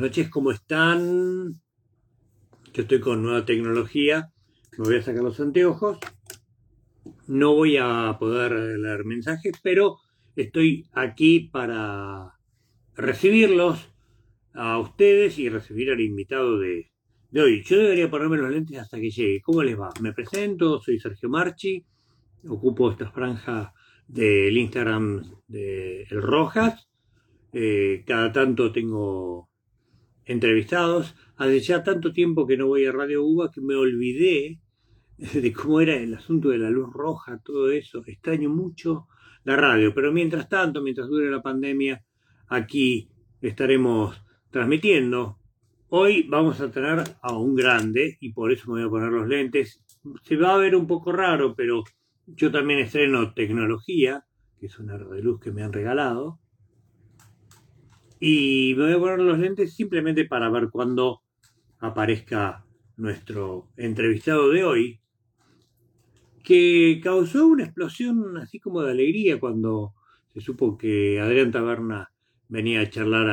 noches, ¿cómo están? Yo estoy con nueva tecnología, me voy a sacar los anteojos, no voy a poder leer mensajes, pero estoy aquí para recibirlos a ustedes y recibir al invitado de, de hoy. Yo debería ponerme los lentes hasta que llegue. ¿Cómo les va? Me presento, soy Sergio Marchi, ocupo esta franja del Instagram de El Rojas. Eh, cada tanto tengo entrevistados. Hace ya tanto tiempo que no voy a Radio Uva que me olvidé de cómo era el asunto de la luz roja, todo eso. Extraño mucho la radio, pero mientras tanto, mientras dure la pandemia, aquí estaremos transmitiendo. Hoy vamos a tener a un grande y por eso me voy a poner los lentes. Se va a ver un poco raro, pero yo también estreno tecnología, que es un aro de luz que me han regalado. Y me voy a poner los lentes simplemente para ver cuándo aparezca nuestro entrevistado de hoy, que causó una explosión así como de alegría cuando se supo que Adrián Taberna venía a charlar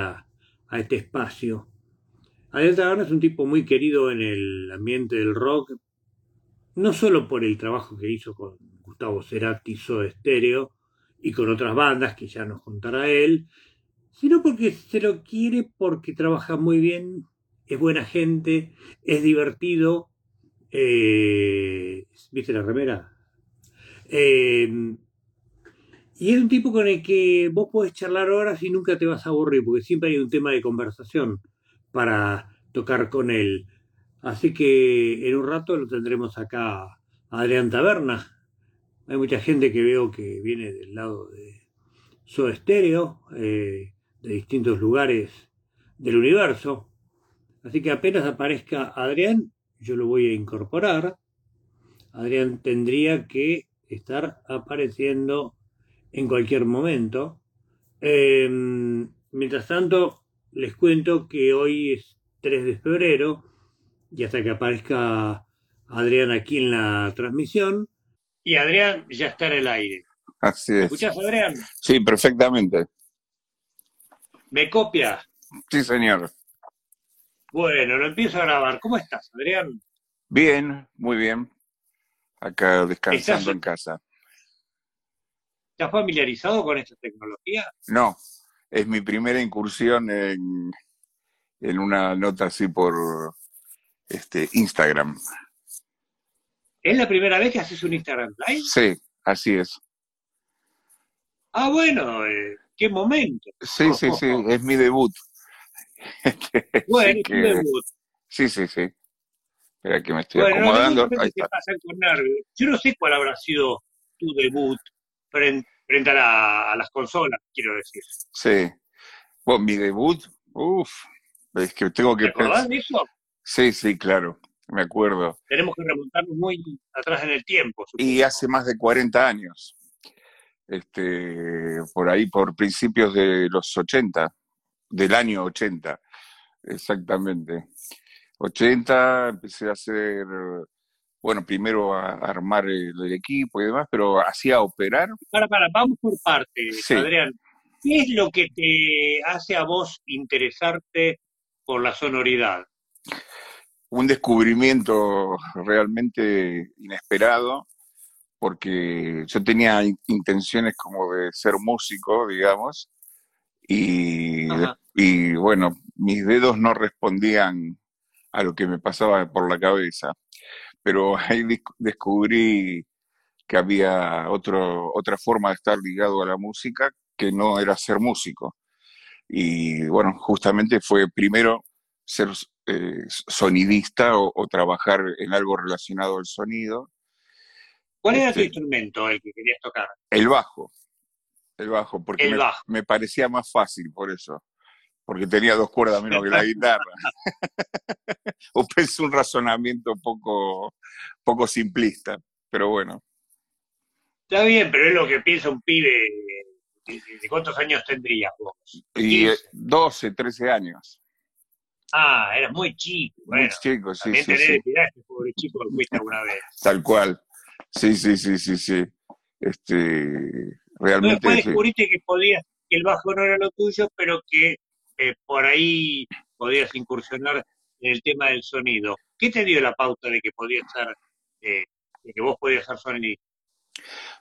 a, este espacio. Adrián Taberna es un tipo muy querido en el ambiente del rock, no solo por el trabajo que hizo con Gustavo Cerati, Soda Stereo, y con otras bandas que ya nos contará él, sino porque se lo quiere porque trabaja muy bien, es buena gente, es divertido. Eh, ¿Viste la remera? Eh, y es un tipo con el que vos podés charlar horas y nunca te vas a aburrir, porque siempre hay un tema de conversación para tocar con él. Así que en un rato lo tendremos acá a Adrián Taberna. Hay mucha gente que veo que viene del lado de Soda Stereo. Eh, de distintos lugares del universo. Así que apenas aparezca Adrián, yo lo voy a incorporar. Adrián tendría que estar apareciendo en cualquier momento. Em, mientras tanto, les cuento que hoy es 3 de febrero y hasta que aparezca Adrián aquí en la transmisión. Y Adrián ya está en el aire. Así es. ¿Escuchas, Adrián? Sí, perfectamente. ¿Me copia? Sí, señor. Bueno, lo empiezo a grabar. ¿Cómo estás, Adrián? Bien, muy bien. Acá descansando en casa. ¿Estás familiarizado con esta tecnología? No, es mi primera incursión en, en una nota así por este Instagram. ¿Es la primera vez que haces un Instagram Live? Sí, así es. Ah, bueno, eh, qué momento. Sí, sí, sí, es mi debut. bueno, es mi debut. Sí, sí, sí. Espera que me estoy acomodando. Yo no sé cuál habrá sido tu debut frente, a, las consolas, quiero decir. Sí. Bueno, mi debut, uff, es que tengo que ¿Te acordás de eso? Sí, sí, claro, me acuerdo. Tenemos que remontarnos muy atrás en el tiempo. Y hace más de 40 años este, por ahí por principios de los 80, del año 80, exactamente. 80 empecé a hacer, bueno, primero a armar el, equipo y demás, pero hacía operar. Para, para, vamos por partes, Adrián. ¿Qué es lo que te hace a vos interesarte por la sonoridad? Un descubrimiento realmente inesperado porque yo tenía intenciones como de ser músico, digamos, y, y, bueno, mis dedos no respondían a lo que me pasaba por la cabeza, pero ahí descubrí que había otro, otra forma de estar ligado a la música que no era ser músico. Y bueno, justamente fue primero ser eh, sonidista o trabajar en algo relacionado al sonido, ¿Cuál era tu instrumento, el que querías tocar? El bajo. El bajo, porque me, parecía más fácil por eso. Porque tenía dos cuerdas menos que la guitarra. o pensé un razonamiento poco, poco simplista, pero bueno. Está bien, pero es lo que piensa un pibe. ¿De cuántos años tendrías vos? Y 12, 13 años. Ah, eras muy chico. muy chico, sí, sí, sí. pobre chico que fuiste alguna vez. Tal cual. Sí, sí, sí, sí, sí. Este, realmente. Después descubriste que podías, que el bajo no era lo tuyo, pero que eh, por ahí podías incursionar en el tema del sonido. ¿Qué te dio la pauta de que podías ser, eh, de que vos podías ser sonidista?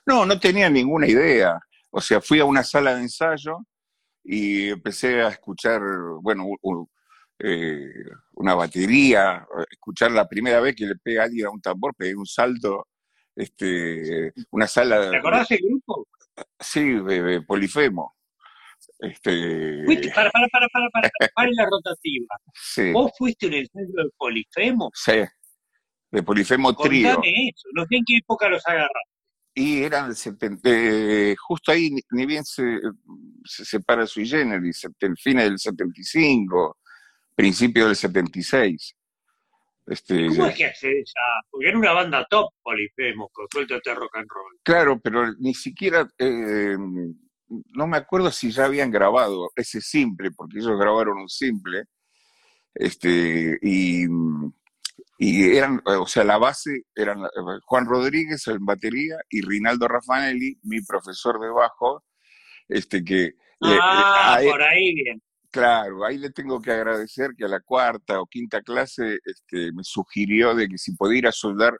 No, no tenía ninguna idea. O sea, fui a una sala de ensayo y empecé a escuchar, bueno, eh, una batería, escuchar la primera vez que le pega a alguien a un tambor, pegué un salto, este, una sala... ¿Te acordás del grupo? Sí, de, Polifemo. Este... para, para, para, para, para, para la rotativa. Sí. ¿Vos fuiste un ensayo de Polifemo? Sí, de Polifemo Trío. Contame eso, no sé en qué época los agarraste. Y eran eh, justo ahí, ni, bien se, se separa Sui Generis, el fin del 75, principio del 76. Este, ¿Cómo es que accedes a...? Porque era una banda top, Polifemo, con Suéltate Rock and Roll. Claro, pero ni siquiera... Eh, no me acuerdo si ya habían grabado ese simple, porque ellos grabaron un simple, este, y y eran, o sea, la base eran eh, Juan Rodríguez en batería y Rinaldo Raffanelli, mi profesor de bajo, este que... Ah, por ahí bien. Claro, ahí le tengo que agradecer que a la cuarta o quinta clase este, me sugirió de que si podía ir a soldar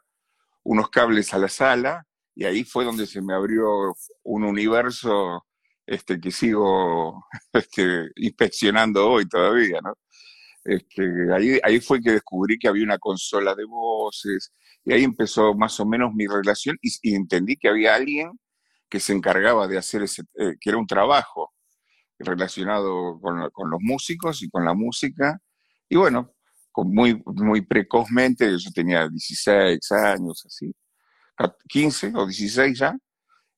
unos cables a la sala, y ahí fue donde se me abrió un universo este, que sigo este, inspeccionando hoy todavía, ¿no? Este, ahí, ahí fue que descubrí que había una consola de voces y ahí empezó más o menos mi relación y, entendí que había alguien que se encargaba de hacer ese, eh, que era un trabajo relacionado con, los músicos y con la música. Y bueno, con muy, muy precozmente, yo tenía 16 años, así, 15 o 16 ya,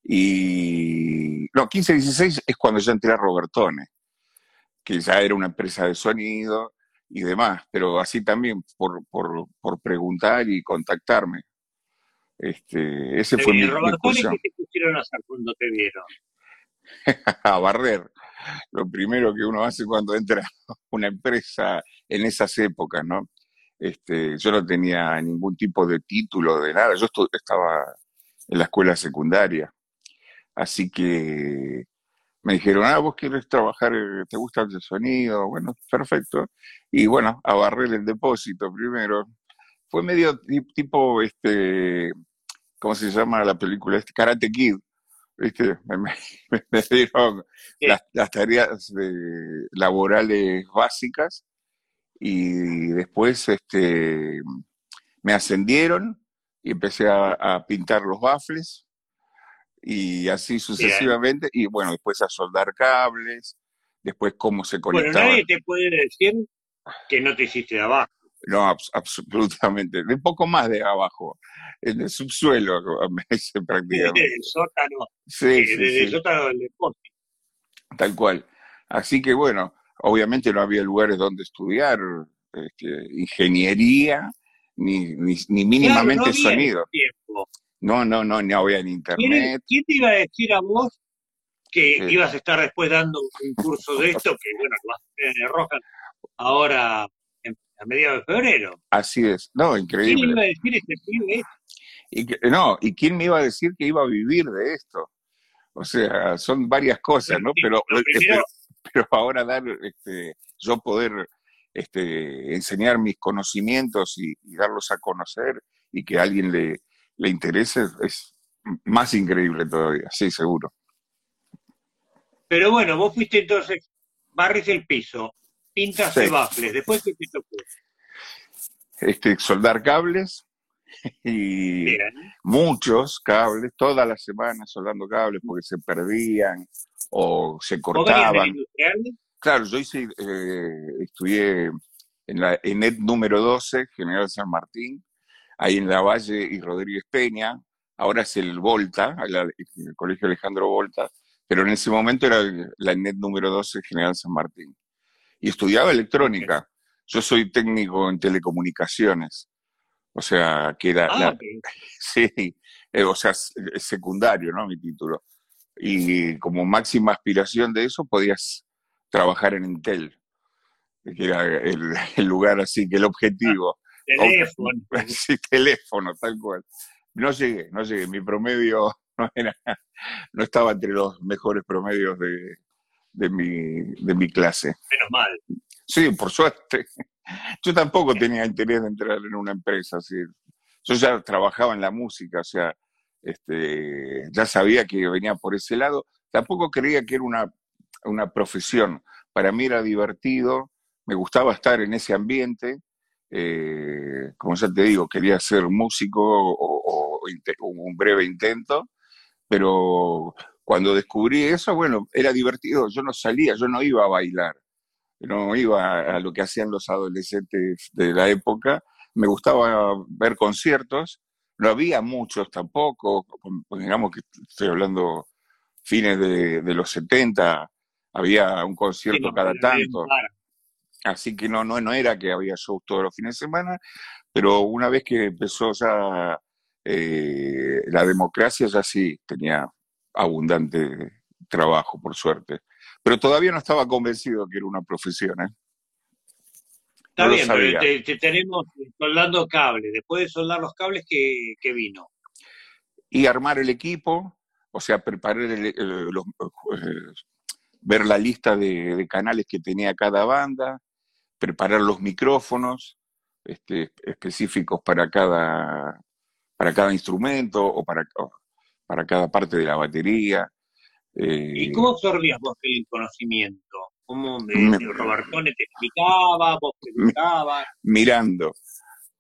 y no, 15, 16 es cuando ya entré a Robertone, que ya era una empresa de sonido, y demás, pero así también por, por, por preguntar y contactarme. Este, ese fue mi Roberto, ¿qué te pusieron a hacer cuando te vieron? a barrer. Lo primero que uno hace cuando entra una empresa en esas épocas, ¿no? Este, yo no tenía ningún tipo de título de nada, yo estaba en la escuela secundaria. Así que me dijeron, ah, vos quieres trabajar, eh, te gusta el sonido, bueno, perfecto. Y bueno, a barrer el depósito primero. Fue medio tipo, este, ¿cómo se llama la película? Este, Karate Kid. ¿Viste? Me, dieron las, tareas laborales básicas y después este, me ascendieron y empecé a, a pintar los baffles y así sucesivamente, y bueno, después a soldar cables, después cómo se conectaba. Bueno, nadie te puede decir que no te hiciste de abajo. No, absolutamente, de poco más de abajo, en el subsuelo, prácticamente. Desde el sótano, sí, eh, desde el sótano del deporte. Tal cual. Así que bueno, obviamente no había lugares donde estudiar este, ingeniería, ni, ni, mínimamente sonido. No, no, no, no había en internet. ¿Quién, te iba a decir a vos que ibas a estar después dando un curso de esto, que bueno, lo vas a tener en Rojas ahora a mediados de febrero? Así es, no, increíble. ¿Quién iba a decir este pibe y no, ¿y quién me iba a decir que iba a vivir de esto? O sea, son varias cosas, ¿no? Pero, pero, ahora dar, este, yo poder este, enseñar mis conocimientos y darlos a conocer y que alguien le, le interese es más increíble todavía, sí, seguro. Pero bueno, vos fuiste entonces, barres el piso, pintas de bafles, después qué te tocó? Este, soldar cables y muchos cables, todas las semanas soldando cables porque se perdían o se cortaban. Claro, yo hice, eh, estudié en la ENET número 12, General San Martín, ahí en la Valle y Rodríguez Peña, ahora es el Volta, el, Colegio Alejandro Volta, pero en ese momento era la NET número 12 General San Martín. Y estudiaba electrónica. Yo soy técnico en telecomunicaciones. O sea, que era... Ah, sí, eh, o sea, es secundario, ¿no? Mi título. Y como máxima aspiración de eso, podías trabajar en Intel, que era el, el lugar así, que el objetivo. Teléfono. Sí, teléfono, tal cual. No llegué, no llegué. Mi promedio no, era, no estaba entre los mejores promedios de, de, mi, de mi clase. Menos mal. Sí, por suerte. Yo tampoco tenía interés de entrar en una empresa. Así. Yo ya trabajaba en la música, o sea, este, ya sabía que venía por ese lado. Tampoco creía que era una, una profesión. Para mí era divertido, me gustaba estar en ese ambiente. Eh, como ya te digo, quería ser músico o, un breve intento, pero cuando descubrí eso, bueno, era divertido. Yo no salía, yo no iba a bailar, no iba a lo que hacían los adolescentes de la época. Me gustaba ver conciertos, no había muchos tampoco, digamos que estoy hablando fines de, los 70, había un concierto cada tanto. Así que no, no, no era que había shows todos los fines de semana, pero una vez que empezó ya eh, la democracia, ya sí tenía abundante trabajo, por suerte. Pero todavía no estaba convencido que era una profesión. ¿eh? Está bien, pero te, tenemos soldando cables. Después de soldar los cables, ¿qué, vino? Y armar el equipo, o sea, preparar los, eh, ver la lista de, canales que tenía cada banda, preparar los micrófonos este, específicos para cada, para cada instrumento o para, para cada parte de la batería. ¿Y eh, cómo absorbías vos el conocimiento? ¿Cómo me, Robertone te explicaba, vos preguntabas? Mirando,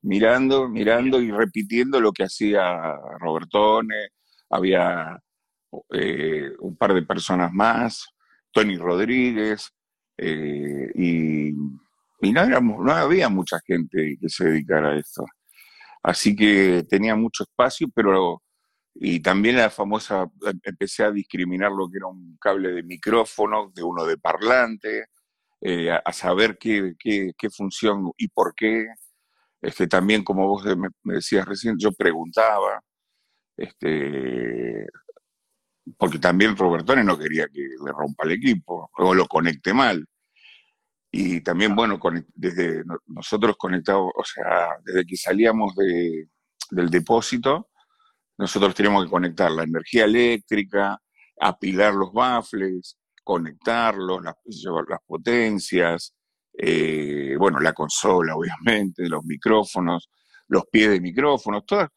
mirando, mirando y repitiendo lo que hacía Robertone. Había eh, un par de personas más, Tony Rodríguez, eh, y, no, no había mucha gente que se dedicara a esto. Así que tenía mucho espacio, pero y también la famosa, empecé a discriminar lo que era un cable de micrófono, de uno de parlante, eh, a, saber qué, qué, qué, función y por qué. Este, también, como vos me, decías recién, yo preguntaba, este, porque también Robertone no quería que le rompa el equipo o lo conecte mal. Y también, bueno, desde nosotros conectados, o sea, desde que salíamos de, del depósito, nosotros teníamos que conectar la energía eléctrica, apilar los baffles, conectarlos, las, potencias, eh, bueno, la consola, obviamente, los micrófonos, los pies de micrófonos, toda,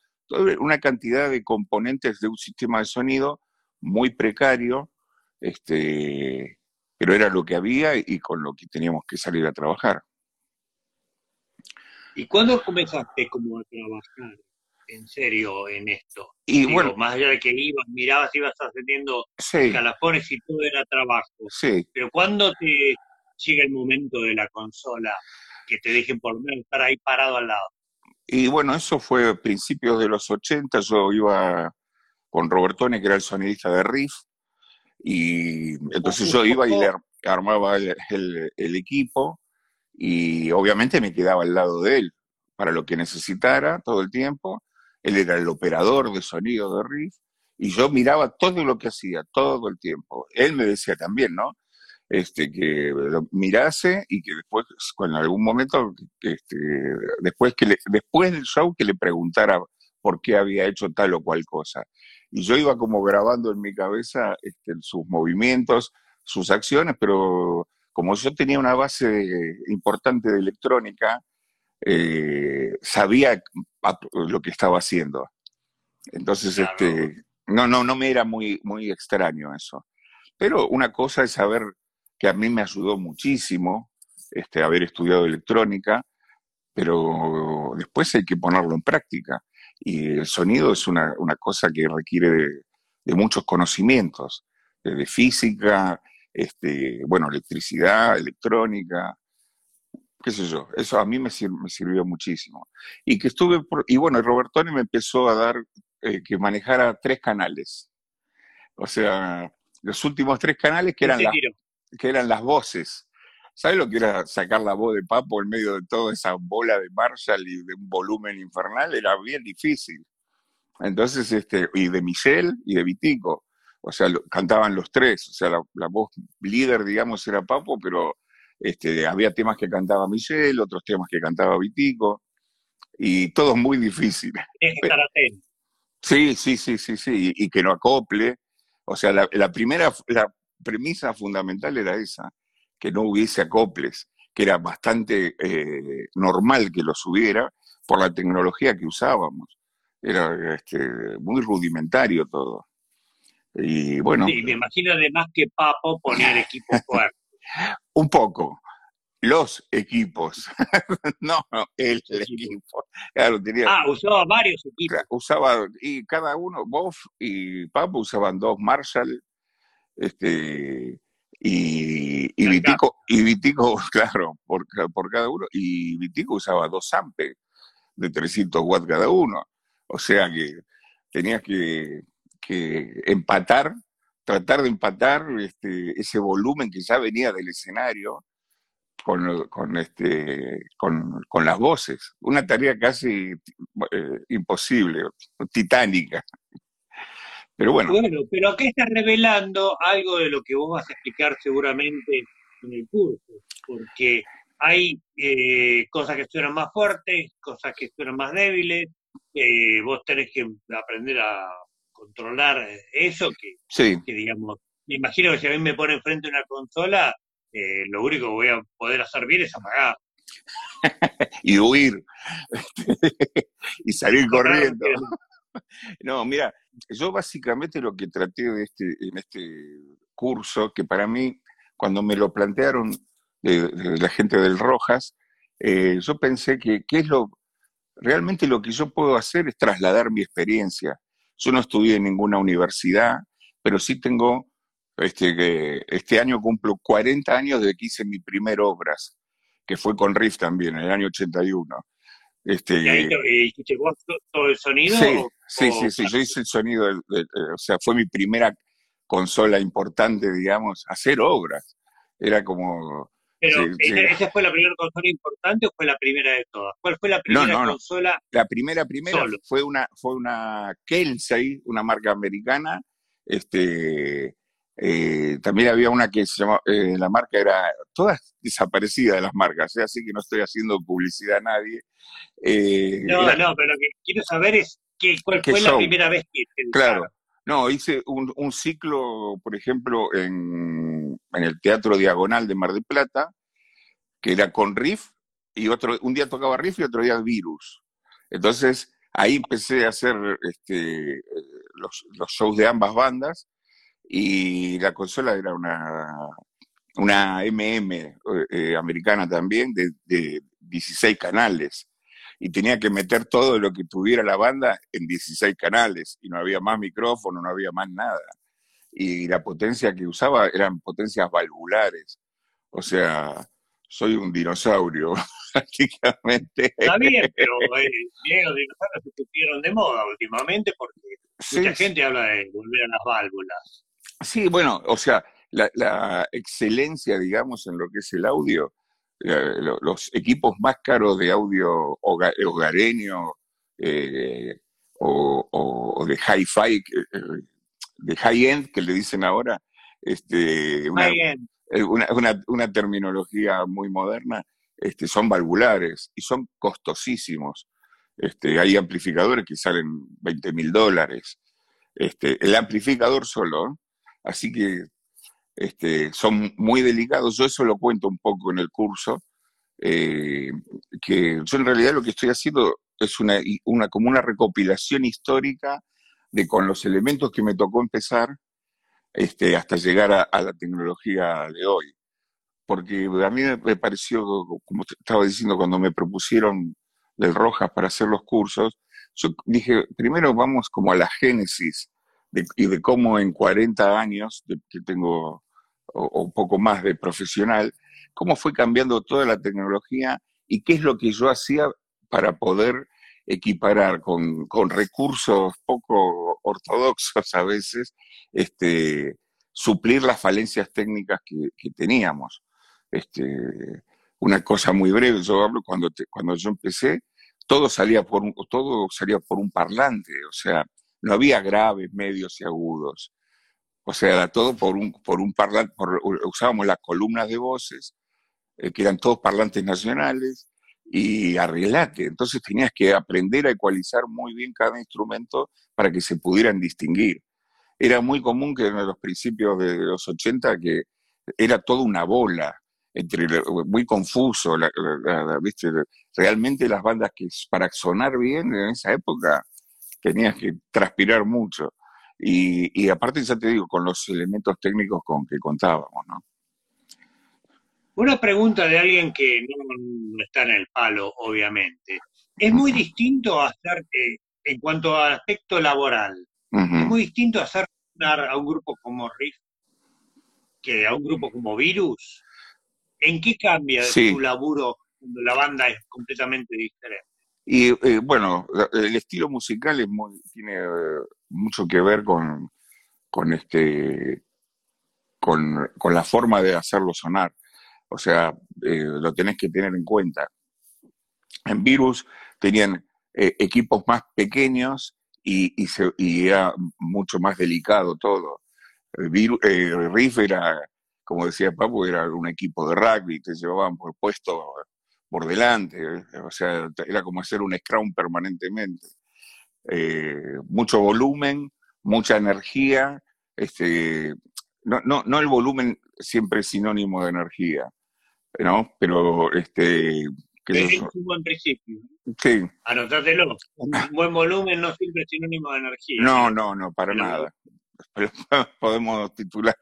una cantidad de componentes de un sistema de sonido muy precario, este, pero era lo que había y con lo que teníamos que salir a trabajar. ¿Y cuándo comenzaste como a trabajar? En serio en esto. Y bueno, más allá de que ibas, mirabas, ibas ascendiendo calafones y todo era trabajo. Sí. Pero cuando te llega el momento de la consola, que te dejen por menos estar ahí parado al lado. Y bueno, eso fue a principios de los 80, yo iba con Robertone, que era el sonidista de Riff, y entonces yo iba y le armaba el equipo, y obviamente me quedaba al lado de él para lo que necesitara todo el tiempo, él era el operador de sonido de Riff, y yo miraba todo lo que hacía, todo el tiempo. Él me decía también, ¿no? Este, que mirase y que después, en algún momento, este, después, que después del show, que le preguntara por qué había hecho tal o cual cosa. Y yo iba como grabando en mi cabeza este, sus movimientos, sus acciones, pero como yo tenía una base importante de electrónica, eh, sabía lo que estaba haciendo. Entonces, este, no, no, no me era muy, muy extraño eso. Pero una cosa es saber que a mí me ayudó muchísimo este, haber estudiado electrónica, pero después hay que ponerlo en práctica. Y el sonido es una, cosa que requiere de, muchos conocimientos, de, física, este, bueno, electricidad, electrónica, qué sé yo, eso a mí me, sirvió muchísimo. Y que estuve, y bueno, Robertoni me empezó a dar eh, que manejara tres canales. O sea, los últimos tres canales que eran, que eran las voces. ¿Sabes lo que era sacar la voz de Papo en medio de toda esa bola de Marshall y de un volumen infernal? Era bien difícil. Entonces, este, y de Michelle y de Vitico. O sea, cantaban los tres. O sea, la, la voz líder, digamos, era Papo, pero este, había temas que cantaba Michelle, otros temas que cantaba Vitico, y todo muy difícil. Sí, sí, sí, sí, sí, y, que no acople. O sea, la, primera, la premisa fundamental era esa, que no hubiese acoples, que era bastante eh, normal que los hubiera por la tecnología que usábamos. Era este, muy rudimentario todo. Y bueno. Sí, me imagino además que Papo ponía el equipo fuerte. Un poco. Los equipos. no, el, equipo. Claro, tenía, ah, usaba varios equipos. Usaba, y cada uno, Boff y Papo usaban dos Marshall, este, y, y Vitico, y Vitico, claro, por, por cada uno, y Vitico usaba dos Ampe de 300 watts cada uno. O sea que tenías que, empatar, tratar de empatar este, ese volumen que ya venía del escenario con, con, este, con, las voces. Una tarea casi eh, imposible, titánica. Pero bueno. Bueno, pero aquí está revelando algo de lo que vos vas a explicar seguramente en el curso, porque hay eh, cosas que suenan más fuertes, cosas que suenan más débiles, eh, vos tenés que aprender a controlar eso, que, que digamos, me imagino que si a mí me pone enfrente una consola, eh, lo único que voy a poder hacer bien es apagar. y huir, y salir corriendo. no, mira, yo básicamente lo que traté de este, en este curso, que para mí, cuando me lo plantearon de, la gente del Rojas, eh, yo pensé que qué es lo realmente lo que yo puedo hacer es trasladar mi experiencia. Yo no estudié en ninguna universidad, pero sí tengo, este, este año cumplo 40 años de que hice mi primera obras, que fue con Riff también, en el año 81. Este, ¿Y ahí todo el sonido? Sí, sí, sí, yo hice el sonido, o sea, fue mi primera consola importante, digamos, hacer obras. Era como, pero, ¿esa fue la primera consola importante o fue la primera de todas? ¿Cuál fue la primera consola? La primera, primera fue una, fue una Kelsey, una marca americana. Este, eh, también había una que se llamaba, eh, la marca era, todas desaparecidas de las marcas, ¿eh? así que no estoy haciendo publicidad a nadie. no, no, pero lo que quiero saber es que, cuál fue la primera vez que... Claro. No, hice un, un ciclo, por ejemplo, en, en, el Teatro Diagonal de Mar del Plata, que era con Riff, y otro, un día tocaba Riff y otro día Virus. Entonces, ahí empecé a hacer este, los, shows de ambas bandas, y la consola era una, una MM americana también, de, de 16 canales y tenía que meter todo lo que tuviera la banda en 16 canales y no había más micrófono, no había más nada. Y la potencia que usaba eran potencias valvulares. O sea, soy un dinosaurio, prácticamente. Está bien, pero eh, los dinosaurios se pusieron de moda últimamente porque mucha gente habla de volver a las válvulas. Sí, bueno, o sea, la, la excelencia, digamos, en lo que es el audio eh, los equipos más caros de audio hogareño eh, o, de hi-fi, eh, de high-end que le dicen ahora, este, una, terminología muy moderna, este, son valvulares y son costosísimos. Este, hay amplificadores que salen 20 mil dólares. Este, el amplificador solo, así que este, son muy delicados. Yo eso lo cuento un poco en el curso, eh, que yo en realidad lo que estoy haciendo es una, una, como una recopilación histórica de con los elementos que me tocó empezar este, hasta llegar a, la tecnología de hoy. Porque a mí me pareció, como estaba diciendo, cuando me propusieron del Rojas para hacer los cursos, yo dije, primero vamos como a la génesis y de cómo en 40 años que tengo o, un poco más de profesional, cómo fue cambiando toda la tecnología y qué es lo que yo hacía para poder equiparar con, recursos poco ortodoxos a veces, este, suplir las falencias técnicas que, teníamos. Este, una cosa muy breve, yo hablo cuando, cuando yo empecé, todo salía, por un, todo salía por un parlante, o sea, no había graves, medios y agudos. O sea, era todo por un, por un parlante, usábamos las columnas de voces, eh, que eran todos parlantes nacionales, y arreglate. Entonces tenías que aprender a ecualizar muy bien cada instrumento para que se pudieran distinguir. Era muy común que en los principios de los 80 que era toda una bola, entre muy confuso, ¿viste? realmente las bandas que para sonar bien en esa época tenías que transpirar mucho. Y, aparte, ya te digo, con los elementos técnicos con que contábamos, ¿no? Una pregunta de alguien que no, está en el palo, obviamente. Es muy distinto hacer, eh, en cuanto a aspecto laboral, es muy distinto hacer a un grupo como Riff que a un grupo como Virus. ¿En qué cambia su laburo cuando la banda es completamente diferente? Y eh, bueno, el estilo musical es muy, tiene eh, mucho que ver con, con este con, la forma de hacerlo sonar. O sea, eh, lo tenés que tener en cuenta. En Virus tenían equipos más pequeños y, era mucho más delicado todo. Riff era, como decía Papu, era un equipo de rugby, te llevaban por puesto por delante, o sea, era como hacer un scrum permanentemente. Eh, mucho volumen, mucha energía, este, no, no, no el volumen siempre es sinónimo de energía, ¿no? Pero este, es un buen principio. Sí. Anotátelo. Un buen volumen no siempre es sinónimo de energía. No, no, no, para nada. Podemos titular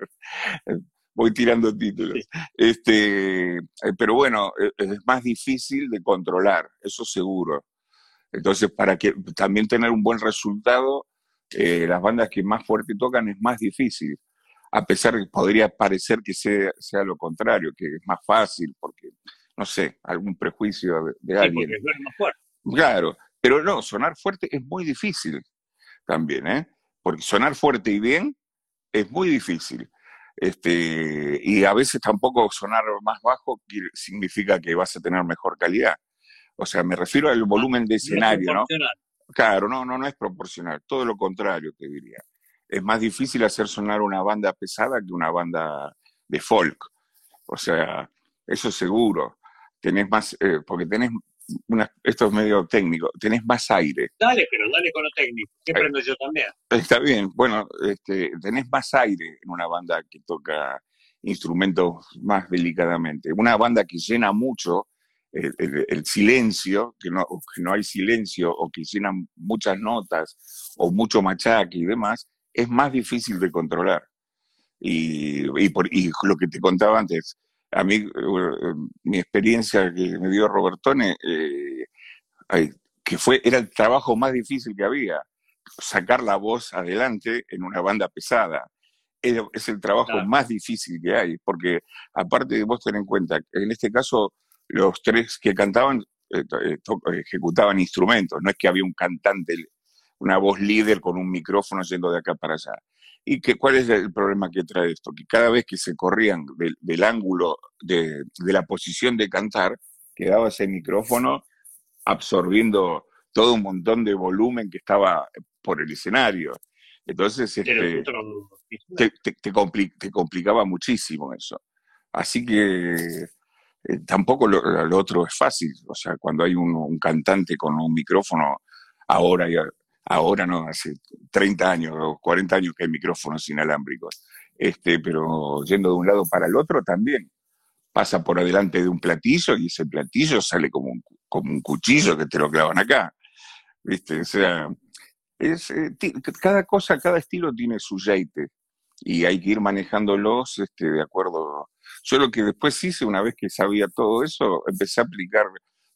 voy tirando títulos. Este, eh, pero bueno, e, es más difícil de controlar, eso seguro. Entonces, para que también tener un buen resultado, eh, las bandas que más fuerte tocan es más difícil. A pesar de que podría parecer que sea, sea lo contrario, que es más fácil, porque, no sé, algún prejuicio de, alguien. más fuerte. Claro, pero no, sonar fuerte es muy difícil también, ¿eh? Porque sonar fuerte y bien es muy difícil. Este, y a veces tampoco sonar más bajo significa que vas a tener mejor calidad. O sea, me refiero al volumen de escenario, ¿no? Claro, no, no, no es proporcional, todo lo contrario te diría. Es más difícil hacer sonar una banda pesada que una banda de folk. O sea, eso seguro. Tenés más, eh, porque tenés esto es medio técnico, tenés más aire. Dale, pero dale con lo técnico, que aprendo yo también. Está bien, bueno, este, tenés más aire en una banda que toca instrumentos más delicadamente. Una banda que llena mucho el, silencio, que no, que no hay silencio, o que llena muchas notas, o mucho machaque y demás, es más difícil de controlar. Y, y, por, y lo que te contaba antes, a mí, eh, mi experiencia que me dio Robertone, eh, que fue, era el trabajo más difícil que había, sacar la voz adelante en una banda pesada. Es, el trabajo más difícil que hay, porque aparte de vos tener en cuenta, en este caso, los tres que cantaban eh, ejecutaban instrumentos, no es que había un cantante, una voz líder con un micrófono yendo de acá para allá. ¿Y que, cuál es el problema que trae esto? Que cada vez que se corrían del, ángulo de, la posición de cantar, quedaba ese micrófono absorbiendo todo un montón de volumen que estaba por el escenario. Entonces, este, te, complicaba muchísimo eso. Así que eh, tampoco lo, otro es fácil. O sea, cuando hay un, un cantante con un micrófono, ahora ahora no, hace 30 años o 40 años que hay micrófonos inalámbricos, este, pero yendo de un lado para el otro también. Pasa por adelante de un platillo y ese platillo sale como un, como un cuchillo que te lo clavan acá. ¿Viste? O sea, es, eh, cada cosa, cada estilo tiene su jeite y hay que ir manejándolos este, de acuerdo. Yo lo que después hice, una vez que sabía todo eso, empecé a aplicar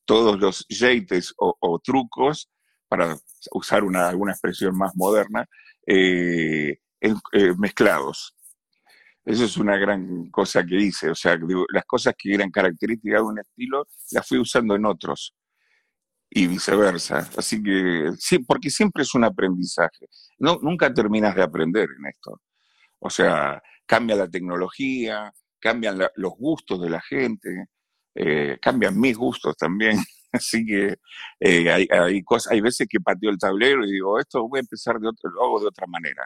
todos los jeites o trucos para usar una, alguna expresión más moderna, eh, eh, mezclados. Eso es una gran cosa que hice, o sea, las cosas que eran características de un estilo las fui usando en otros y viceversa. Así que, sí, porque siempre es un aprendizaje. No, nunca terminas de aprender en esto. O sea, cambia la tecnología, cambian los gustos de la gente, eh, cambian mis gustos también. Así que eh, hay, hay, cosas, hay veces que pateo el tablero y digo, esto voy a empezar de otro, lo hago de otra manera.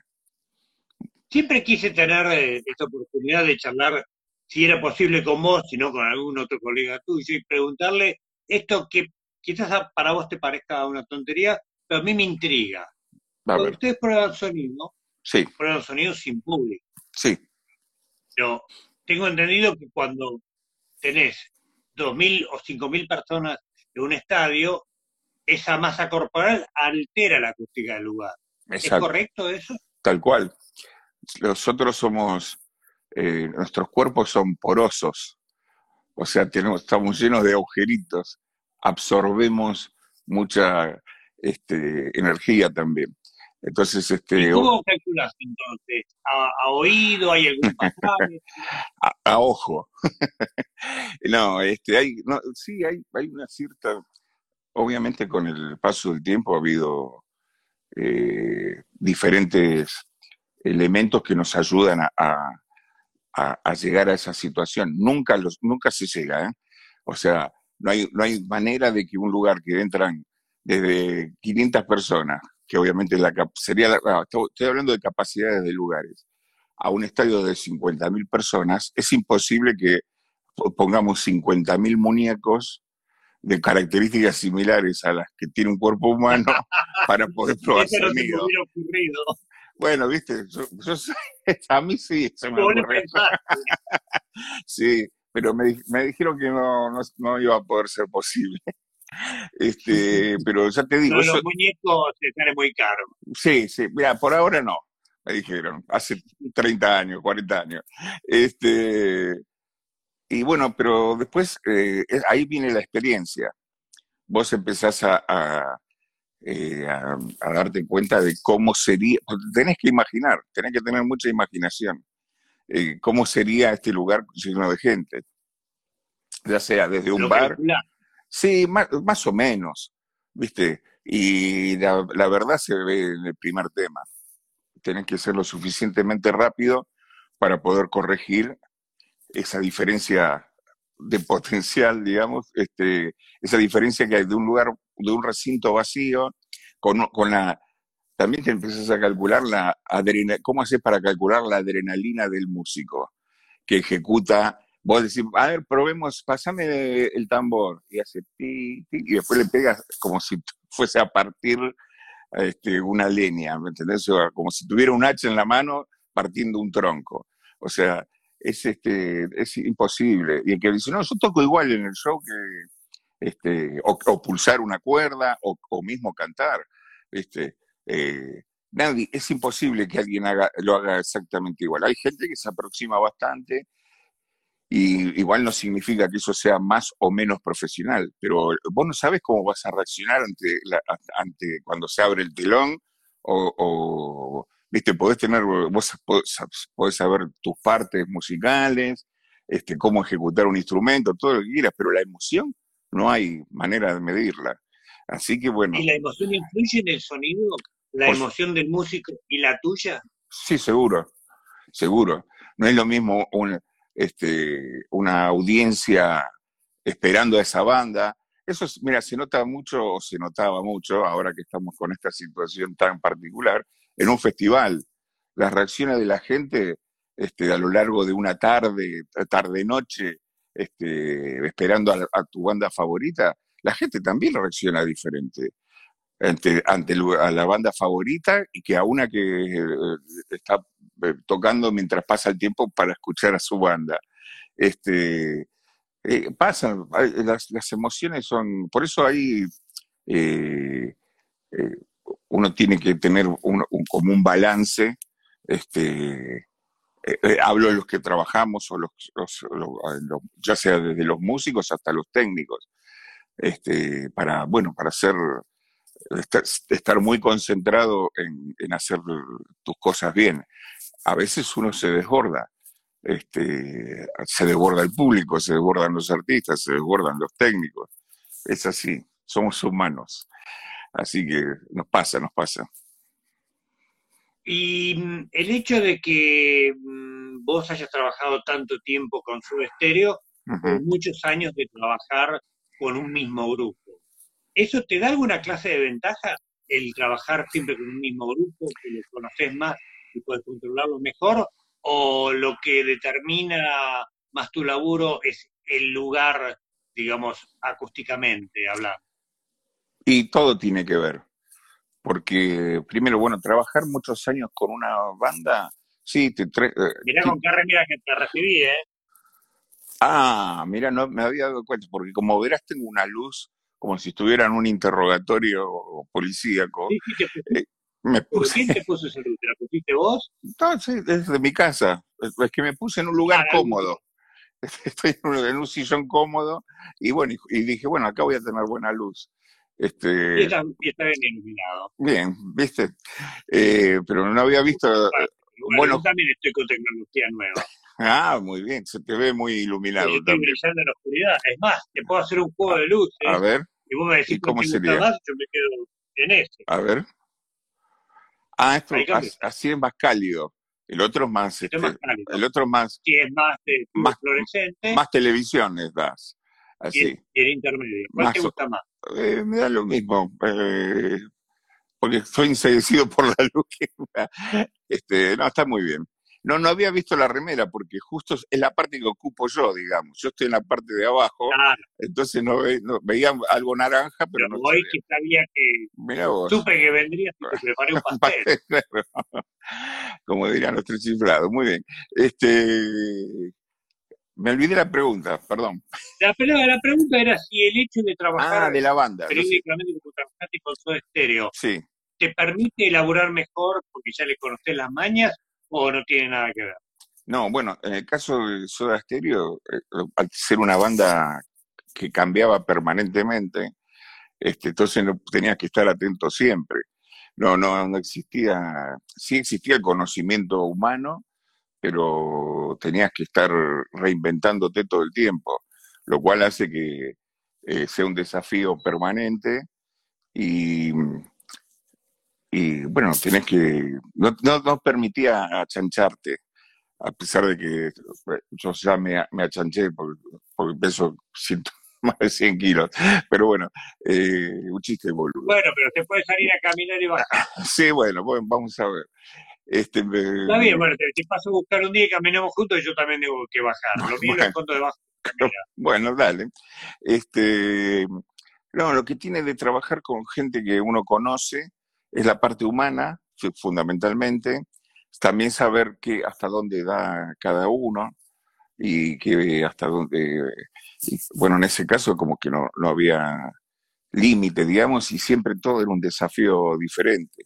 Siempre quise tener eh, esta oportunidad de charlar, si era posible con vos, si no con algún otro colega tuyo, y preguntarle esto que quizás para vos te parezca una tontería, pero a mí me intriga. Ustedes prueban sonido, sí. prueban sonido sin público. Sí. Pero tengo entendido que cuando tenés 2.000 o 5.000 personas en un estadio, esa masa corporal altera la acústica del lugar. ¿Es correcto eso? Tal cual. Nosotros somos, eh, nuestros cuerpos son porosos, o sea, tenemos, estamos llenos de agujeritos, absorbemos mucha este, energía también. Entonces, este. ¿Y ¿Cómo calculas entonces? ¿A, oído? ¿Hay algún pasaje? a, ojo. no, este, hay, no, sí, hay, hay una cierta. Obviamente, con el paso del tiempo ha habido eh, diferentes elementos que nos ayudan a, a, llegar a esa situación. Nunca, los, nunca se llega, ¿eh? O sea, no hay, no hay manera de que un lugar que entran desde 500 personas, que obviamente la, sería, estoy hablando de capacidades de lugares, a un estadio de 50.000 personas, es imposible que pongamos 50.000 muñecos de características similares a las que tiene un cuerpo humano para poder probar sonido. Bueno, viste, a mí sí se me ocurre. sí, pero me, me, dijeron que no, no, no iba a poder ser posible. Este, pero ya te digo. Los muñecos te salen muy caros. Sí, sí, mira, por ahora no, me dijeron, hace 30 años, 40 años. Este, y bueno, pero después eh, ahí viene la experiencia. Vos empezás a, eh, a, darte cuenta de cómo sería, tenés que imaginar, tenés que tener mucha imaginación, eh, cómo sería este lugar lleno de gente, ya sea desde un bar, Sí, más, o menos, ¿viste? Y la, verdad se ve en el primer tema. Tenés que ser lo suficientemente rápido para poder corregir esa diferencia de potencial, digamos, este, esa diferencia que hay de un lugar, de un recinto vacío, con, con la, también te empiezas a calcular la adrenalina, ¿cómo haces para calcular la adrenalina del músico que ejecuta vos decís, a ver, probemos, pasame el tambor, y hace ti, y después le pegas como si fuese a partir este, una leña, ¿me entendés? como si tuviera un hacha en la mano partiendo un tronco. O sea, es, este, es imposible. Y el que dice, no, yo toco igual en el show que, este, o, pulsar una cuerda, o, mismo cantar. Este, eh, nadie, es imposible que alguien haga, lo haga exactamente igual. Hay gente que se aproxima bastante, y igual no significa que eso sea más o menos profesional, pero vos no sabes cómo vas a reaccionar ante, ante cuando se abre el telón o, viste, podés tener, vos podés, saber tus partes musicales, este, cómo ejecutar un instrumento, todo lo que quieras, pero la emoción no hay manera de medirla. Así que bueno. ¿Y la emoción influye en el sonido? ¿La emoción del músico y la tuya? Sí, seguro, seguro. No es lo mismo un, este, una audiencia esperando a esa banda. Eso, mira, se nota mucho, o se notaba mucho, ahora que estamos con esta situación tan particular, en un festival. Las reacciones de la gente este, a lo largo de una tarde, tarde-noche, este, esperando a, tu banda favorita, la gente también reacciona diferente ante, ante a la banda favorita y que a una que eh, está tocando mientras pasa el tiempo para escuchar a su banda. Este, eh, pasan, las, emociones son, por eso ahí eh, uno tiene que tener como un balance, este, hablo de los que trabajamos, o los, ya sea desde los músicos hasta los técnicos, este, para, bueno, para hacer estar, muy concentrado en, en, hacer tus cosas bien a veces uno se desborda. Este, se desborda el público, se desbordan los artistas, se desbordan los técnicos. Es así, somos humanos. Así que nos pasa, nos pasa. Y mm, el hecho de que mm, vos hayas trabajado tanto tiempo con su estéreo, muchos años de trabajar con un mismo grupo, ¿eso te da alguna clase de ventaja el trabajar siempre con un mismo grupo, que lo conoces más y puedes controlarlo mejor, o lo que determina más tu laburo es el lugar, digamos, acústicamente hablando? Y todo tiene que ver, porque primero, bueno, trabajar muchos años con una banda, sí, te... Eh, Mirá con qué remera que te recibí, ¿eh? Ah, mira, no me había dado cuenta, porque como verás tengo una luz como si estuviera en un interrogatorio policíaco. Sí, sí, pusiste- Eh, me puse, ¿Quién te puso esa luz? ¿Te la pusiste vos? no, sí, desde mi casa. Es que me puse en un lugar cómodo. Estoy en un, en un sillón cómodo y bueno, y, dije, bueno, acá voy a tener buena luz. Y Este, está, y está bien iluminado. bien, ¿viste? Eh, pero no había visto. Bueno, Bueno. yo también estoy con tecnología nueva. Ah, muy bien, se te ve muy iluminado estoy también. brillando en la oscuridad. Es más, te puedo hacer un juego de luces A ver, y vos me decís ¿y cómo sería? más, yo me quedo en ese. a ver. Ah, esto así es más cálido. El otro es más, este, cálido. el otro más, Si es más tubo Más- fluorescente más televisiones das. y, Así. el, y el intermedio. ¿Cuál Más te gusta más? Eh, me da lo mismo. eh, porque estoy enseguecido por la luz que este, no, está muy bien. No, no había visto la remera porque justo es la parte que ocupo yo, digamos. Yo estoy en la parte de abajo, Ah, entonces no, ve- no- veía algo naranja, pero pero no hoy sabía. que sabía que Mirá vos. supe que vendrías y te preparé un pastel. Claro. Como dirían los tres chiflados. Muy bien. Este, me olvidé la pregunta, perdón. La, la pregunta era si el hecho de trabajar Ah, de la banda. periódicamente como trabajaste con Soda Stereo, Sí. ¿te permite elaborar mejor porque ya le conocés las mañas o no tiene nada que ver? No, bueno, en el caso de Soda Stereo, eh, al ser una banda que cambiaba permanentemente, este, entonces no tenías que estar atento siempre. No, no, no existía, sí existía el conocimiento humano, pero tenías que estar reinventándote todo el tiempo, lo cual hace que eh, sea un desafío permanente y, y bueno, tenés que, no, no, no permitía achancharte, a pesar de que eh, yo ya me, me achanché porque, porque peso ciento- más de 100 kilos, pero bueno, eh, un chiste boludo. Bueno, pero te puedes salir a caminar y bajar. Sí, bueno, bueno, vamos a ver. Este, me- Está bien, bueno, te, te paso a buscar un día y caminamos juntos y yo también tengo que bajar. Lo mío Bueno. es fondo de bajo. Mira, Bueno, dale. Este, no, lo que tiene de trabajar con gente que uno conoce es la parte humana, fu- fundamentalmente. También saber que hasta dónde da cada uno y que hasta dónde. bueno, en ese caso, como que no, no había límite, digamos, y siempre todo era un desafío diferente.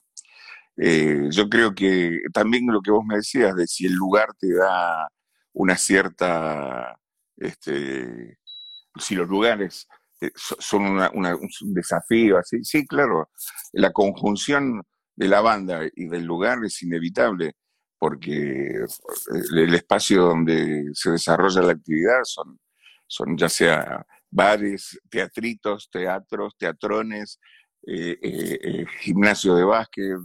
Eh, yo creo que también lo que vos me decías de si el lugar te da una cierta, este, si los lugares son una- una- un desafío, así, sí, claro, la conjunción de la banda y del lugar es inevitable porque el, el espacio donde se desarrolla la actividad son, son ya sea bares, teatritos, teatros, teatrones, eh, eh, eh, gimnasio de básquet,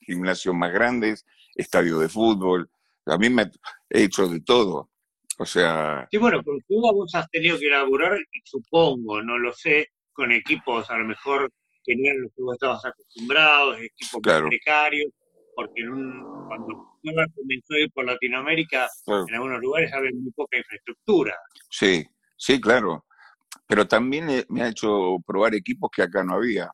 gimnasios más grandes, estadio de fútbol. A mí me he hecho de todo. O sea, Sí, bueno, con Cuba vos has tenido que elaborar, supongo, no lo sé, con equipos a lo mejor que no eran los que vos estabas acostumbrados, equipos Claro. precarios, porque en un- cuando comenzó a ir por Latinoamérica, claro, en algunos lugares había muy poca infraestructura. sí, sí, claro. Pero también eh, me ha hecho probar equipos que acá no había.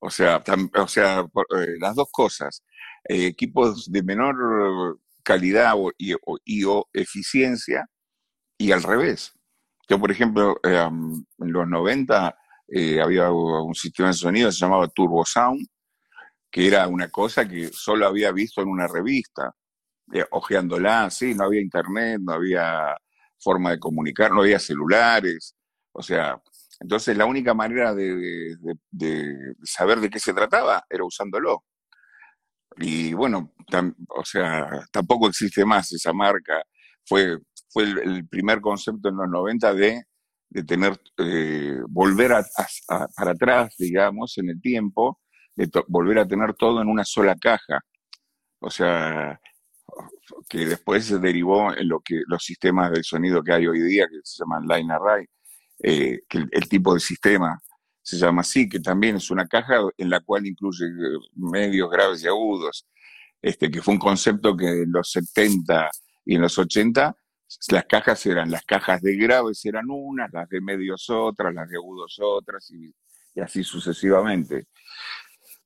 O sea, tam- o sea, por- eh, las dos cosas. Eh, equipos de menor calidad o- y, o, y o eficiencia y al revés. Yo, por ejemplo, eh, en los 90 eh, había un sistema de sonido que se llamaba Turbo Sound, que era una cosa que solo había visto en una revista, eh, hojeándola, sí, no había internet, no había forma de comunicar, no había celulares, o sea, entonces la única manera de, saber de qué se trataba era usándolo. Y bueno, o sea, tampoco existe más esa marca. Fue, fue el, primer concepto en los 90 de, de tener, eh, volver a- para atrás, digamos, en el tiempo, de volver a tener todo en una sola caja. O sea, que después se derivó en lo que los sistemas de sonido que hay hoy día, que se llaman Line Array, eh, que el, el tipo de sistema se llama así, que también es una caja en la cual incluye eh, medios, graves y agudos, este, que fue un concepto que en los 70 y en los 80 las cajas eran, las cajas de graves eran unas, las de medios otras, las de agudos otras, y, así sucesivamente.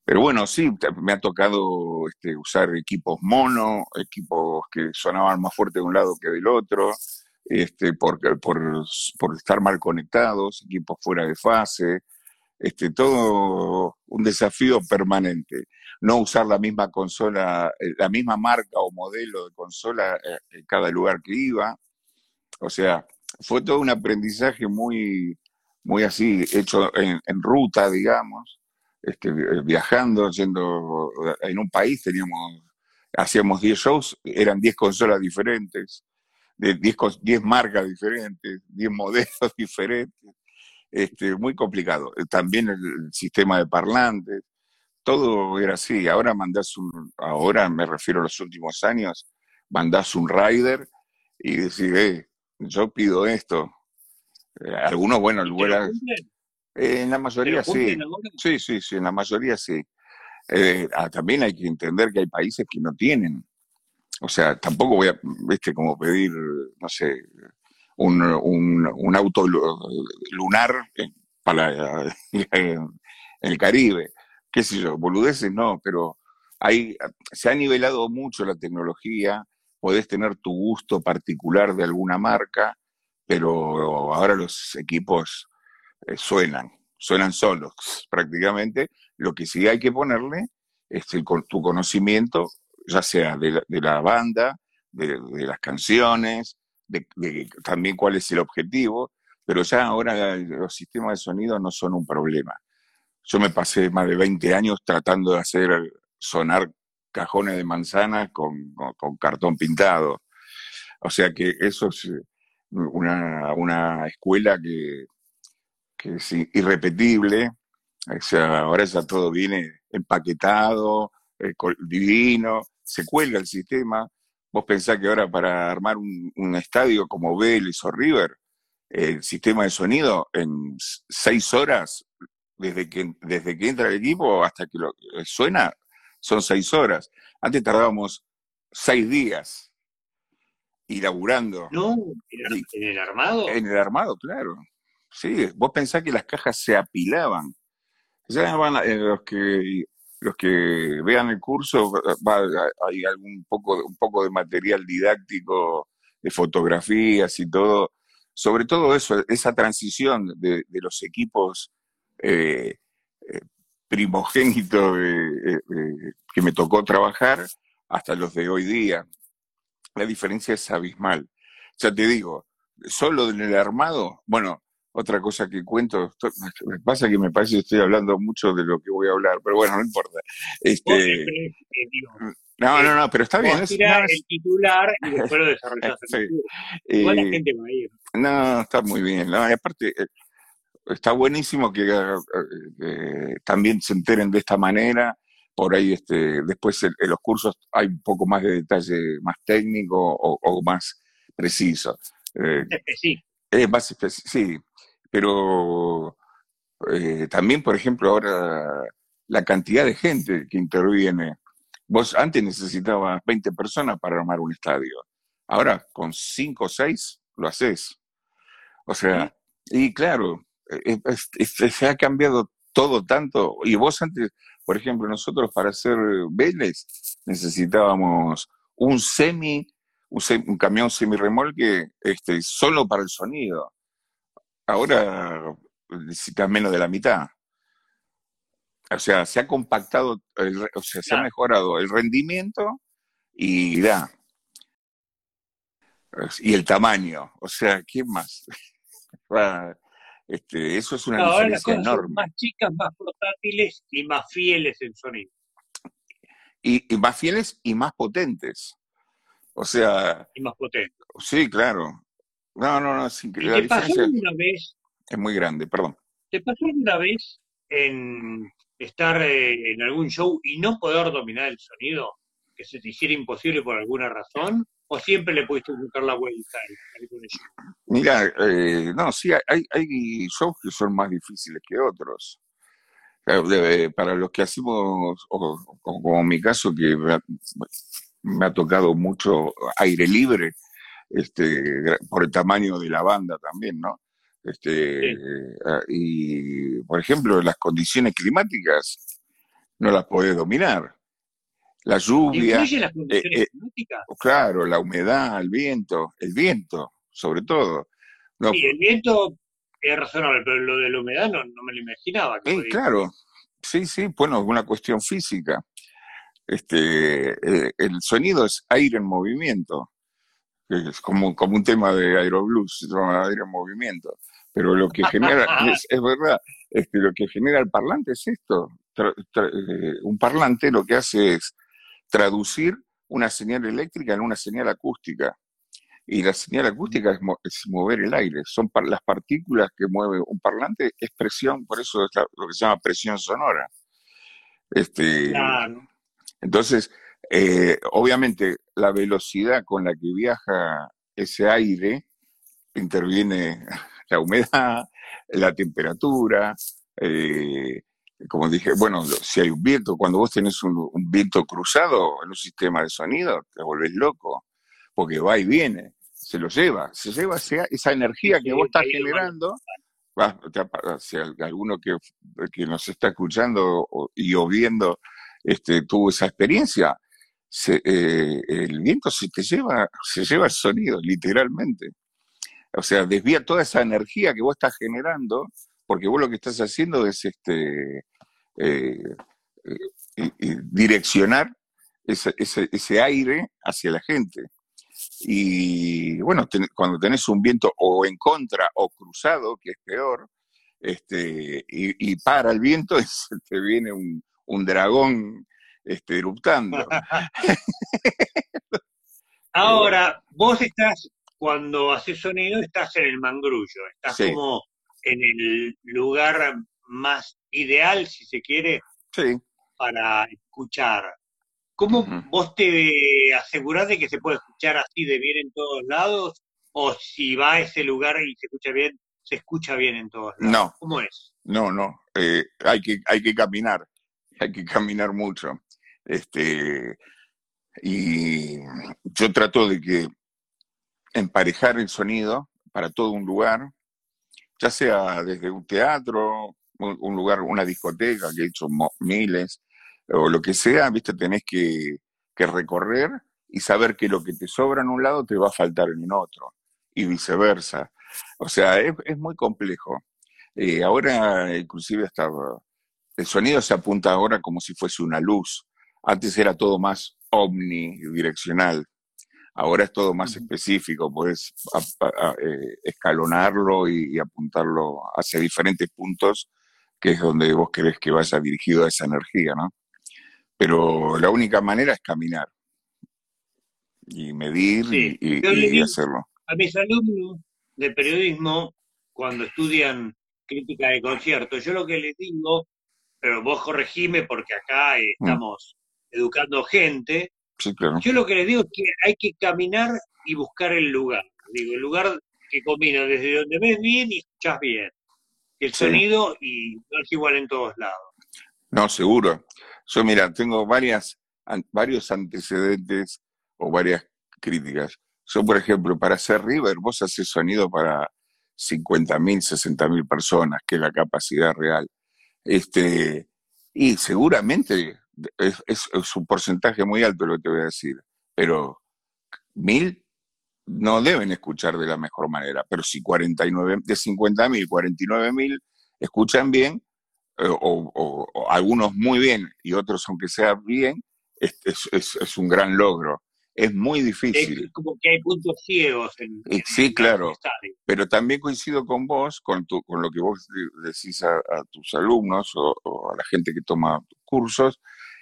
Pero bueno, sí, me ha tocado este, usar equipos mono, equipos que sonaban más fuerte de un lado que del otro, este, por, por, por estar mal conectados, equipos fuera de fase, este, todo un desafío permanente. No usar la misma consola, eh, la misma marca o modelo de consola eh, en cada lugar que iba. O sea, fue todo un aprendizaje muy, muy así, hecho en, ruta, digamos, este, viajando, yendo en un país, teníamos, hacíamos 10 shows, eran 10 consolas diferentes, de 10, 10 marcas diferentes, 10 modelos diferentes este, muy complicado. Eh, también el, sistema de parlantes, todo era así. Ahora mandás un, ahora me refiero a los últimos años, mandás un rider y decís, eh, yo pido esto. Eh, algunos, bueno, el en la mayoría sí. Sí, sí, sí, en la mayoría sí. Ah, también hay que entender que hay países que no tienen. O sea, tampoco voy a, viste, como pedir, no sé, un, un, auto lunar para en el Caribe, qué sé yo, boludeces no, pero hay, se ha nivelado mucho la tecnología, podés tener tu gusto particular de alguna marca, pero ahora los equipos eh, suenan, suenan solos prácticamente. Lo que sí hay que ponerle es el, tu conocimiento, ya sea de la, banda, de, las canciones, de, también cuál es el objetivo, pero ya ahora los sistemas de sonido no son un problema. Yo me pasé más de 20 años tratando de hacer sonar cajones de manzana con, cartón pintado. O sea que eso es eh, una, escuela que, es irrepetible. O sea, ahora ya todo viene empaquetado, eh, divino, se cuelga el sistema, Vos pensás que ahora para armar un, estadio como Vélez o River, el sistema de sonido en seis horas, desde que, desde que entra el equipo hasta que lo, eh, suena, son seis horas. Antes tardábamos seis días y laburando. No, ¿en el armado? En el armado, claro. Sí, vos pensás que las cajas se apilaban. Ya van eh, los que los que vean el curso, hay algún poco, un poco de material didáctico, de fotografías y todo, sobre todo eso, esa transición de, los equipos eh, eh, primogénitos eh, que me tocó trabajar hasta los de hoy día. La diferencia es abismal. Ya te digo, solo en el armado, bueno, otra cosa que cuento, me pasa que me parece que estoy hablando mucho de lo que voy a hablar, pero bueno, no importa. Este, no, no, no, pero está bien. Es, el titular y después lo desarrollas. Igual la gente va a ir. No, está muy bien. No, y aparte, eh, está buenísimo que eh, también se enteren de esta manera. Por ahí, este, después en, los cursos hay un poco más de detalle más técnico o, más preciso. Eh, sí. Es más sí, pero eh, también, por ejemplo, ahora la cantidad de gente que interviene. Vos antes necesitabas 20 personas para armar un estadio. Ahora, con 5 o 6 lo haces. O sea, y claro, eh, se ha cambiado todo tanto. Y vos antes, por ejemplo, nosotros para hacer Vélez necesitábamos un semi, un, un camión semi-remolque este, solo para el sonido. Ahora necesita menos de la mitad. O sea, se ha compactado, o sea, se ha mejorado el rendimiento y da. Y el tamaño. O sea, ¿quién más? este, eso es una diferencia enorme. más chicas, más portátiles y más fieles en sonido. Y, y, más fieles y más potentes. O sea. Y más potentes. Sí, claro. No, no, no, es increíble. ¿Te pasó alguna vez? Es muy grande, perdón. ¿Te pasó alguna vez en estar eh, en algún show y no poder dominar el sonido? ¿Que se te hiciera imposible por alguna razón? ¿O siempre le pudiste buscar la vuelta Mira, eh, no, sí, hay, hay shows que son más difíciles que otros. Para los que hacemos, como en mi caso, que me ha tocado mucho aire libre, este, por el tamaño de la banda también, ¿no? Este, ah, y, por ejemplo, las condiciones climáticas no las podés dominar. La lluvia. las condiciones eh, eh, climáticas? Claro, la humedad, el viento, el viento. sobre todo. No, sí, el viento es razonable, pero lo de la humedad no, me lo imaginaba. Sí, claro, sí, sí, bueno, es una cuestión física. Este, eh, el sonido es aire en movimiento, es como, como un tema de aeroblues, se llama aire en movimiento. Pero lo que genera, es, verdad, es que lo que genera el parlante es esto. Eh, un parlante lo que hace es traducir una señal eléctrica en una señal acústica. Y la señal acústica es, mover el aire. Son las partículas que mueve un parlante, es presión, por eso es lo que se llama presión sonora. Este, Entonces, eh, obviamente, la velocidad con la que viaja ese aire interviene la humedad, la temperatura, eh, como dije, bueno, si hay un viento, cuando vos tenés un, viento cruzado en un sistema de sonido, te volvés loco, porque va y viene, se lo lleva, se lleva esa, energía que vos estás generando. si alguno que, que, nos está escuchando y o viendo este, tuvo esa experiencia, eh, el viento se te lleva, se lleva el sonido, literalmente. O sea, desvía toda esa energía que vos estás generando, porque vos lo que estás haciendo es este, eh, eh, direccionar ese, ese, aire hacia la gente. Y bueno, cuando tenés un viento o en contra o cruzado, que es peor, este, y, para el viento, te viene un, un dragón este, eruptando. Ahora, vos estás cuando haces sonido estás en el mangrullo, estás como en el lugar más ideal, si se quiere, para escuchar. ¿Cómo vos te asegurás de que se puede escuchar así de bien en todos lados? ¿O si va a ese lugar y se escucha bien, se escucha bien en todos lados? No. ¿Cómo es? No, no. Eh, hay, que, hay que caminar. Hay que caminar mucho. Este, y yo trato de que emparejar el sonido para todo un lugar, ya sea desde un teatro, un, lugar, una discoteca, que he hecho miles, o lo que sea, viste, tenés que, recorrer y saber que lo que te sobra en un lado te va a faltar en otro, y viceversa. O sea, es, muy complejo. Eh, ahora, inclusive, hasta el sonido se apunta ahora como si fuese una luz. Antes era todo más omnidireccional. Ahora es todo más específico, puedes eh, escalonarlo y, apuntarlo hacia diferentes puntos, que es donde vos querés que vaya dirigido a esa energía, ¿no? Pero la única manera es caminar y medir y, hacerlo. A mis alumnos de periodismo, cuando estudian crítica de conciertos, yo lo que les digo, pero vos corregime porque acá mm. estamos educando gente, yo lo que les digo es que hay que caminar y buscar el lugar. Digo, el lugar que combina desde donde ves bien y escuchas bien. El sonido y no es igual en todos lados. No, seguro. Yo, mira, tengo varias, varios antecedentes o varias críticas. Yo, por ejemplo, para hacer River, vos haces sonido para 50.000, 60.000 personas, que es la capacidad real. Este, y seguramente es, un porcentaje muy alto lo que te voy a decir, pero mil no deben escuchar de la mejor manera, pero si 49, de 50 mil, 49 mil escuchan bien, eh, o, algunos muy bien y otros aunque sea bien, es, es, un gran logro. Es muy difícil. Es como que hay puntos ciegos. En, sí, claro. Pero también coincido con vos, con, tu, con lo que vos decís a, tus alumnos o, a la gente que toma cursos,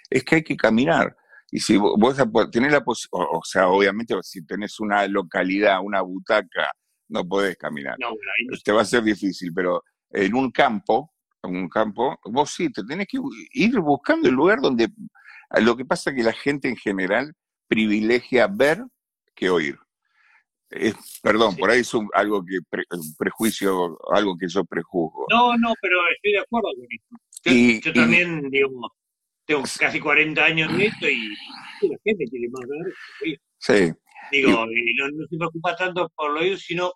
es que hay que caminar. Y si vos tenés la posibilidad, o, sea, obviamente si tenés una localidad, una butaca, no podés caminar. No, Te va a ser difícil, pero en un campo, en un campo, vos sí, te tenés que ir buscando el lugar donde... Lo que pasa es que la gente en general privilegia ver que oír. perdón, por ahí es algo que un prejuicio, algo que yo prejuzgo. No, no, pero estoy de acuerdo con eso. Yo, también, digo, tengo casi 40 años en esto y la gente quiere más ver. Sí. Digo, no, no, se preocupa tanto por lo oído, sino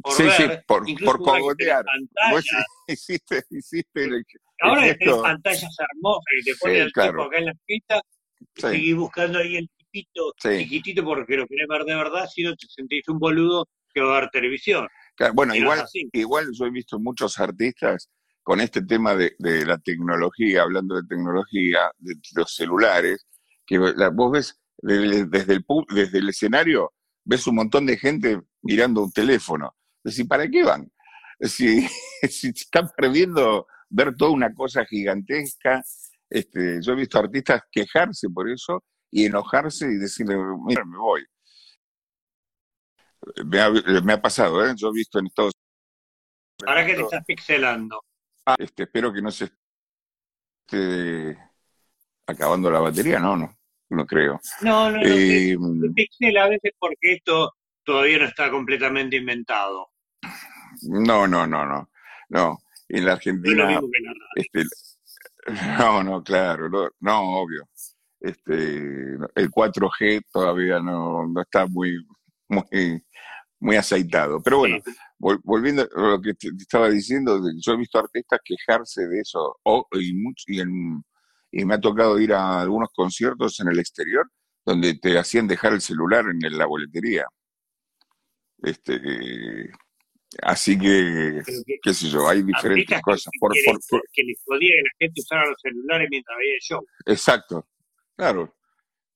por sí, ver. Sí, por, por cogotear. Vos hiciste, hiciste el, Ahora el tenés pantallas hermosas y te pones el claro. tipo acá en la fiesta y seguís buscando ahí el tipito chiquitito porque lo querés ver de verdad, si no te sentís un boludo que va a ver televisión. bueno, igual, igual yo he visto muchos artistas con este tema de, la tecnología, hablando de tecnología, de los celulares, que vos ves desde el, desde el escenario, ves un montón de gente mirando un teléfono. Decir, ¿para qué van? Si, si están perdiendo ver toda una cosa gigantesca. Este, yo he visto artistas quejarse por eso y enojarse y decirle, mira, me voy. Me ha, pasado, ¿eh? Yo he visto en Estados Unidos. ¿Para qué te estás pixelando? Ah, este, espero que no se esté acabando la batería, no, no, no creo. No, no, no. Eh, pixela a veces porque esto todavía no está completamente inventado. No, no, no, no. No, en la Argentina. Este, no, no, claro, no, obvio. Este, el 4G todavía no, no está muy, muy, muy aceitado. Pero bueno, volviendo a lo que te, estaba diciendo, yo he visto artistas quejarse de eso, o, y, mucho, y, y me ha tocado ir a algunos conciertos en el exterior donde te hacían dejar el celular en la boletería. Este, Así que, qué sé yo, hay diferentes cosas. por, que, porque les podía que la gente usara los celulares mientras veía el show. Exacto, claro.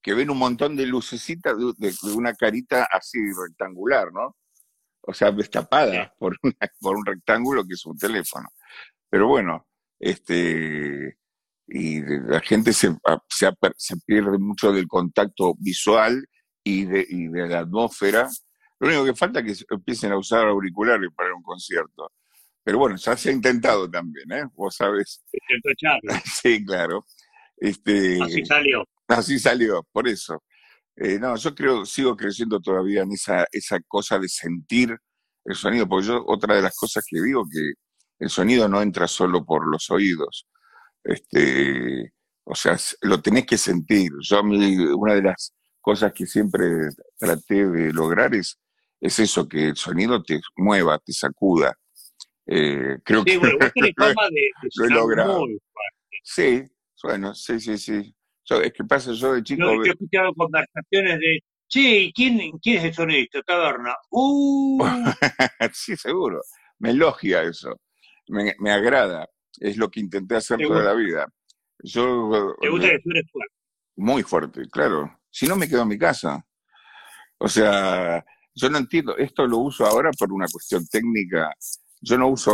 Que ven un montón de lucecitas de, una carita así rectangular, ¿no? O sea, destapada por, por un rectángulo que es un teléfono. Pero bueno, este y la gente se, se, se pierde mucho del contacto visual y de, y de la atmósfera lo único que falta es que empiecen a usar auriculares para un concierto. Pero bueno, ya se ha intentado también, ¿eh? Vos sabés. sí, claro. Este, así salió. Así salió, por eso. Eh, no, yo creo, sigo creciendo todavía en esa, esa cosa de sentir el sonido, porque yo otra de las cosas que digo que el sonido no entra solo por los oídos. Este, o sea, lo tenés que sentir. Yo una de las cosas que siempre traté de lograr es es eso, que el sonido te mueva, te sacuda. Eh, creo sí, que bueno, vos tenés fama de, lo he logrado. sí, bueno, sí, sí, sí. Es que pasa yo de chico. Yo he escuchado conversaciones de, che, ¿quién, quién es el sonidista? Taberna. ¡Uh! sí, seguro. Me elogia eso. Me, me, agrada. Es lo que intenté hacer toda la vida. Yo, ¿Te gusta que fuerte? Muy fuerte, claro. Si no, me quedo en mi casa. O sea, yo no entiendo, esto lo uso ahora por una cuestión técnica. Yo no uso